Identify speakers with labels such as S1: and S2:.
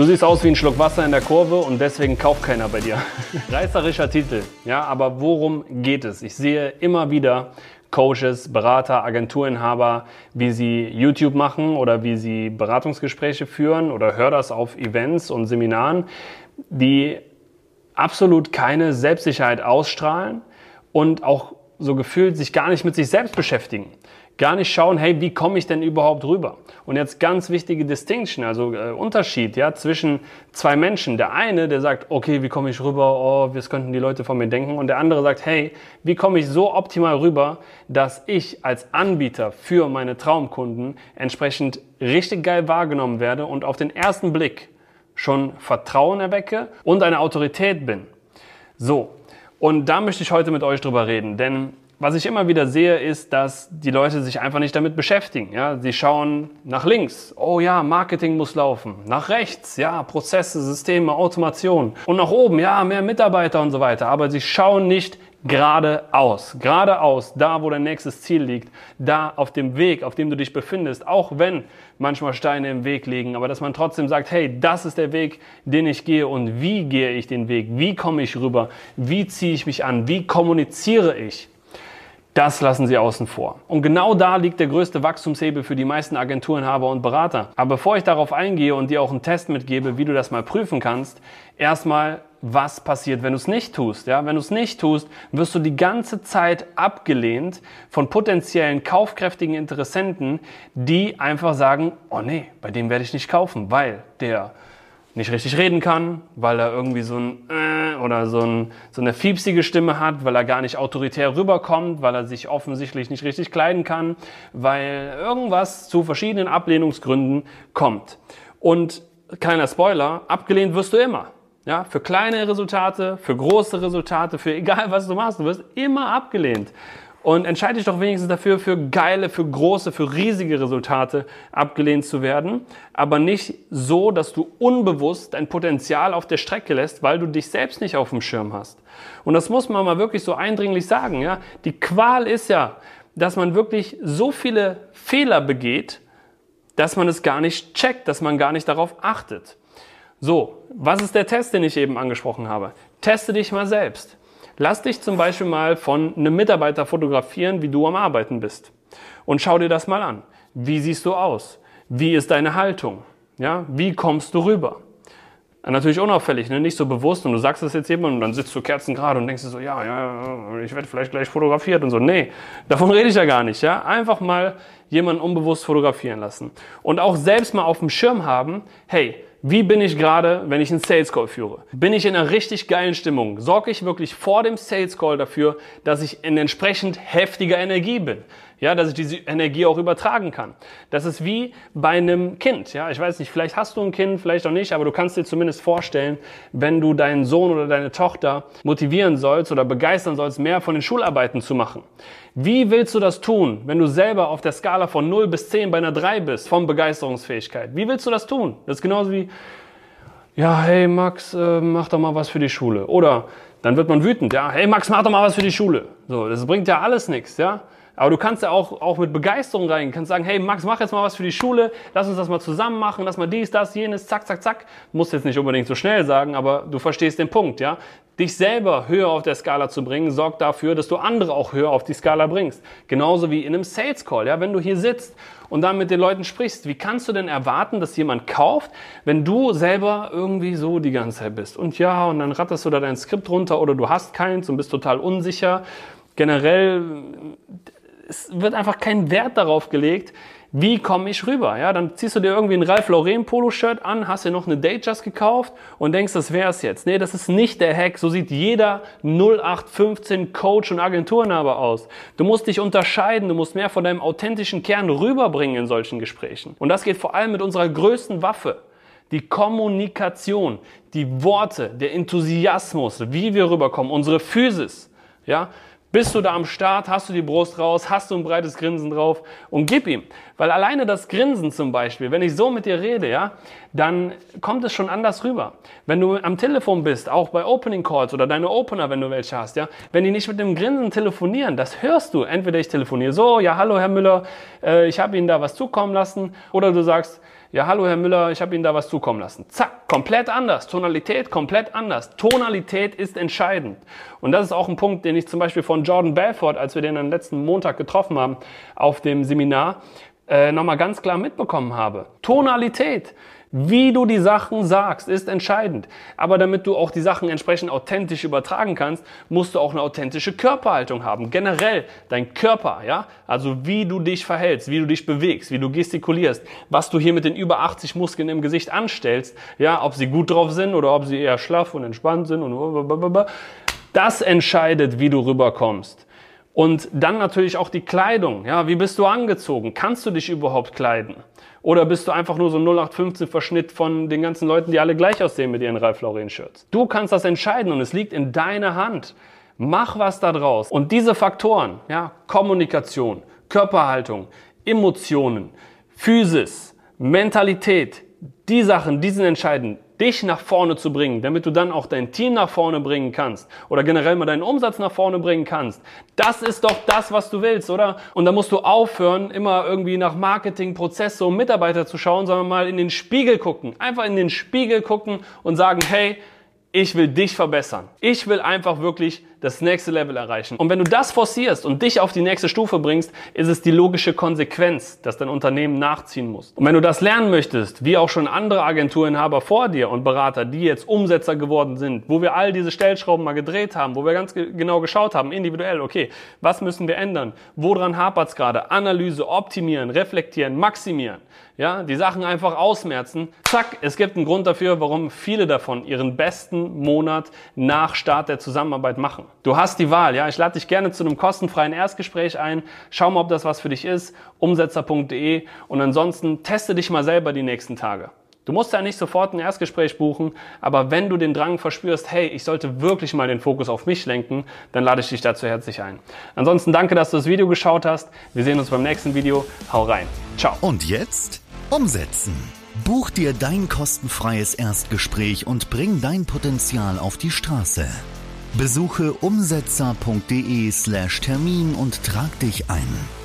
S1: Du siehst aus wie ein Schluck Wasser in der Kurve und deswegen kauft keiner bei dir. Reißerischer Titel, ja, aber worum geht es? Ich sehe immer wieder Coaches, Berater, Agenturinhaber, wie sie YouTube machen oder wie sie Beratungsgespräche führen oder höre das auf Events und Seminaren, die absolut keine Selbstsicherheit ausstrahlen und auch so gefühlt sich gar nicht mit sich selbst beschäftigen gar nicht schauen, hey, wie komme ich denn überhaupt rüber? Und jetzt ganz wichtige Distinction, also äh, Unterschied, ja, zwischen zwei Menschen. Der eine, der sagt, okay, wie komme ich rüber? Oh, was könnten die Leute von mir denken? Und der andere sagt, hey, wie komme ich so optimal rüber, dass ich als Anbieter für meine Traumkunden entsprechend richtig geil wahrgenommen werde und auf den ersten Blick schon Vertrauen erwecke und eine Autorität bin. So. Und da möchte ich heute mit euch drüber reden, denn was ich immer wieder sehe, ist, dass die Leute sich einfach nicht damit beschäftigen. Ja? Sie schauen nach links, oh ja, Marketing muss laufen. Nach rechts, ja, Prozesse, Systeme, Automation. Und nach oben, ja, mehr Mitarbeiter und so weiter. Aber sie schauen nicht geradeaus. Geradeaus, da wo dein nächstes Ziel liegt, da auf dem Weg, auf dem du dich befindest, auch wenn manchmal Steine im Weg liegen, aber dass man trotzdem sagt, hey, das ist der Weg, den ich gehe und wie gehe ich den Weg? Wie komme ich rüber? Wie ziehe ich mich an? Wie kommuniziere ich? Das lassen sie außen vor. Und genau da liegt der größte Wachstumshebel für die meisten Agenturenhaber und Berater. Aber bevor ich darauf eingehe und dir auch einen Test mitgebe, wie du das mal prüfen kannst, erstmal, was passiert, wenn du es nicht tust? Ja, wenn du es nicht tust, wirst du die ganze Zeit abgelehnt von potenziellen kaufkräftigen Interessenten, die einfach sagen, oh nee, bei dem werde ich nicht kaufen, weil der nicht richtig reden kann, weil er irgendwie so ein äh oder so, ein, so eine fiepsige Stimme hat, weil er gar nicht autoritär rüberkommt, weil er sich offensichtlich nicht richtig kleiden kann, weil irgendwas zu verschiedenen Ablehnungsgründen kommt. Und kleiner Spoiler, abgelehnt wirst du immer. Ja, für kleine Resultate, für große Resultate, für egal was du machst, du wirst immer abgelehnt. Und entscheide dich doch wenigstens dafür, für geile, für große, für riesige Resultate abgelehnt zu werden, aber nicht so, dass du unbewusst dein Potenzial auf der Strecke lässt, weil du dich selbst nicht auf dem Schirm hast. Und das muss man mal wirklich so eindringlich sagen, ja. Die Qual ist ja, dass man wirklich so viele Fehler begeht, dass man es gar nicht checkt, dass man gar nicht darauf achtet. So, was ist der Test, den ich eben angesprochen habe? Teste dich mal selbst. Lass dich zum Beispiel mal von einem Mitarbeiter fotografieren, wie du am Arbeiten bist. Und schau dir das mal an. Wie siehst du aus? Wie ist deine Haltung? Ja, wie kommst du rüber? Natürlich unauffällig, ne? nicht so bewusst und du sagst das jetzt jemandem und dann sitzt du kerzengerade und denkst dir so, ja, ja, ich werde vielleicht gleich fotografiert und so. Nee, davon rede ich ja gar nicht. Ja? Einfach mal jemanden unbewusst fotografieren lassen. Und auch selbst mal auf dem Schirm haben, hey, wie bin ich gerade, wenn ich einen Sales Call führe? Bin ich in einer richtig geilen Stimmung? Sorge ich wirklich vor dem Sales Call dafür, dass ich in entsprechend heftiger Energie bin? Ja, dass ich diese Energie auch übertragen kann. Das ist wie bei einem Kind. Ja, ich weiß nicht, vielleicht hast du ein Kind, vielleicht auch nicht, aber du kannst dir zumindest vorstellen, wenn du deinen Sohn oder deine Tochter motivieren sollst oder begeistern sollst, mehr von den Schularbeiten zu machen. Wie willst du das tun, wenn du selber auf der Skala von 0 bis 10 bei einer 3 bist, von Begeisterungsfähigkeit? Wie willst du das tun? Das ist genauso wie, ja, hey Max, äh, mach doch mal was für die Schule. Oder dann wird man wütend, ja, hey Max, mach doch mal was für die Schule. So, das bringt ja alles nichts, ja. Aber du kannst ja auch, auch mit Begeisterung rein, du kannst sagen, hey Max, mach jetzt mal was für die Schule, lass uns das mal zusammen machen, lass mal dies, das, jenes, zack, zack, zack. Musst jetzt nicht unbedingt so schnell sagen, aber du verstehst den Punkt, ja. Dich selber höher auf der Skala zu bringen, sorgt dafür, dass du andere auch höher auf die Skala bringst. Genauso wie in einem Sales Call, ja. Wenn du hier sitzt und dann mit den Leuten sprichst, wie kannst du denn erwarten, dass jemand kauft, wenn du selber irgendwie so die ganze Zeit bist? Und ja, und dann ratterst du da dein Skript runter oder du hast keins und bist total unsicher. Generell es wird einfach kein Wert darauf gelegt, wie komme ich rüber? Ja, dann ziehst du dir irgendwie ein Ralph Lauren Polo-Shirt an, hast dir noch eine Datejust gekauft und denkst, das wäre es jetzt. Nee, das ist nicht der Hack. So sieht jeder 0815 Coach und Agenturenhaber aus. Du musst dich unterscheiden, du musst mehr von deinem authentischen Kern rüberbringen in solchen Gesprächen. Und das geht vor allem mit unserer größten Waffe, Die Kommunikation, die Worte, der Enthusiasmus, wie wir rüberkommen, unsere Physis, ja, bist du da am Start, hast du die Brust raus, hast du ein breites Grinsen drauf und gib ihm. Weil alleine das Grinsen zum Beispiel, wenn ich so mit dir rede, ja, dann kommt es schon anders rüber. Wenn du am Telefon bist, auch bei Opening Calls oder deine Opener, wenn du welche hast, ja, wenn die nicht mit dem Grinsen telefonieren, das hörst du. Entweder ich telefoniere so, ja, hallo Herr Müller, äh, ich habe Ihnen da was zukommen lassen, oder du sagst, ja, hallo Herr Müller, ich habe Ihnen da was zukommen lassen. Zack, komplett anders. Tonalität komplett anders. Tonalität ist entscheidend. Und das ist auch ein Punkt, den ich zum Beispiel von Jordan Belfort, als wir den am letzten Montag getroffen haben, auf dem Seminar, äh, nochmal ganz klar mitbekommen habe. Tonalität. Wie du die Sachen sagst, ist entscheidend. Aber damit du auch die Sachen entsprechend authentisch übertragen kannst, musst du auch eine authentische Körperhaltung haben. Generell dein Körper, ja? Also wie du dich verhältst, wie du dich bewegst, wie du gestikulierst, was du hier mit den über 80 Muskeln im Gesicht anstellst, ja? Ob sie gut drauf sind oder ob sie eher schlaff und entspannt sind und das entscheidet, wie du rüberkommst. Und dann natürlich auch die Kleidung. Ja, wie bist du angezogen? Kannst du dich überhaupt kleiden? Oder bist du einfach nur so ein 0815 Verschnitt von den ganzen Leuten, die alle gleich aussehen mit ihren Ralph Lauren Shirts? Du kannst das entscheiden und es liegt in deiner Hand. Mach was da draus. Und diese Faktoren, ja, Kommunikation, Körperhaltung, Emotionen, Physis, Mentalität, die Sachen, die sind entscheidend dich nach vorne zu bringen, damit du dann auch dein Team nach vorne bringen kannst oder generell mal deinen Umsatz nach vorne bringen kannst. Das ist doch das, was du willst, oder? Und da musst du aufhören, immer irgendwie nach Marketing, Prozesse und Mitarbeiter zu schauen, sondern mal in den Spiegel gucken. Einfach in den Spiegel gucken und sagen, hey, ich will dich verbessern. Ich will einfach wirklich das nächste Level erreichen. Und wenn du das forcierst und dich auf die nächste Stufe bringst, ist es die logische Konsequenz, dass dein Unternehmen nachziehen muss. Und wenn du das lernen möchtest, wie auch schon andere Agenturinhaber vor dir und Berater, die jetzt Umsetzer geworden sind, wo wir all diese Stellschrauben mal gedreht haben, wo wir ganz genau geschaut haben, individuell, okay, was müssen wir ändern? Woran hapert es gerade? Analyse, optimieren, reflektieren, maximieren. Ja, die Sachen einfach ausmerzen. Zack, es gibt einen Grund dafür, warum viele davon ihren besten Monat nach Start der Zusammenarbeit machen. Du hast die Wahl, ja. Ich lade dich gerne zu einem kostenfreien Erstgespräch ein. Schau mal, ob das was für dich ist. Umsetzer.de. Und ansonsten teste dich mal selber die nächsten Tage. Du musst ja nicht sofort ein Erstgespräch buchen, aber wenn du den Drang verspürst, hey, ich sollte wirklich mal den Fokus auf mich lenken, dann lade ich dich dazu herzlich ein. Ansonsten danke, dass du das Video geschaut hast. Wir sehen uns beim nächsten Video. Hau rein. Ciao.
S2: Und jetzt umsetzen. Buch dir dein kostenfreies Erstgespräch und bring dein Potenzial auf die Straße. Besuche umsetzer.de/termin und trag dich ein.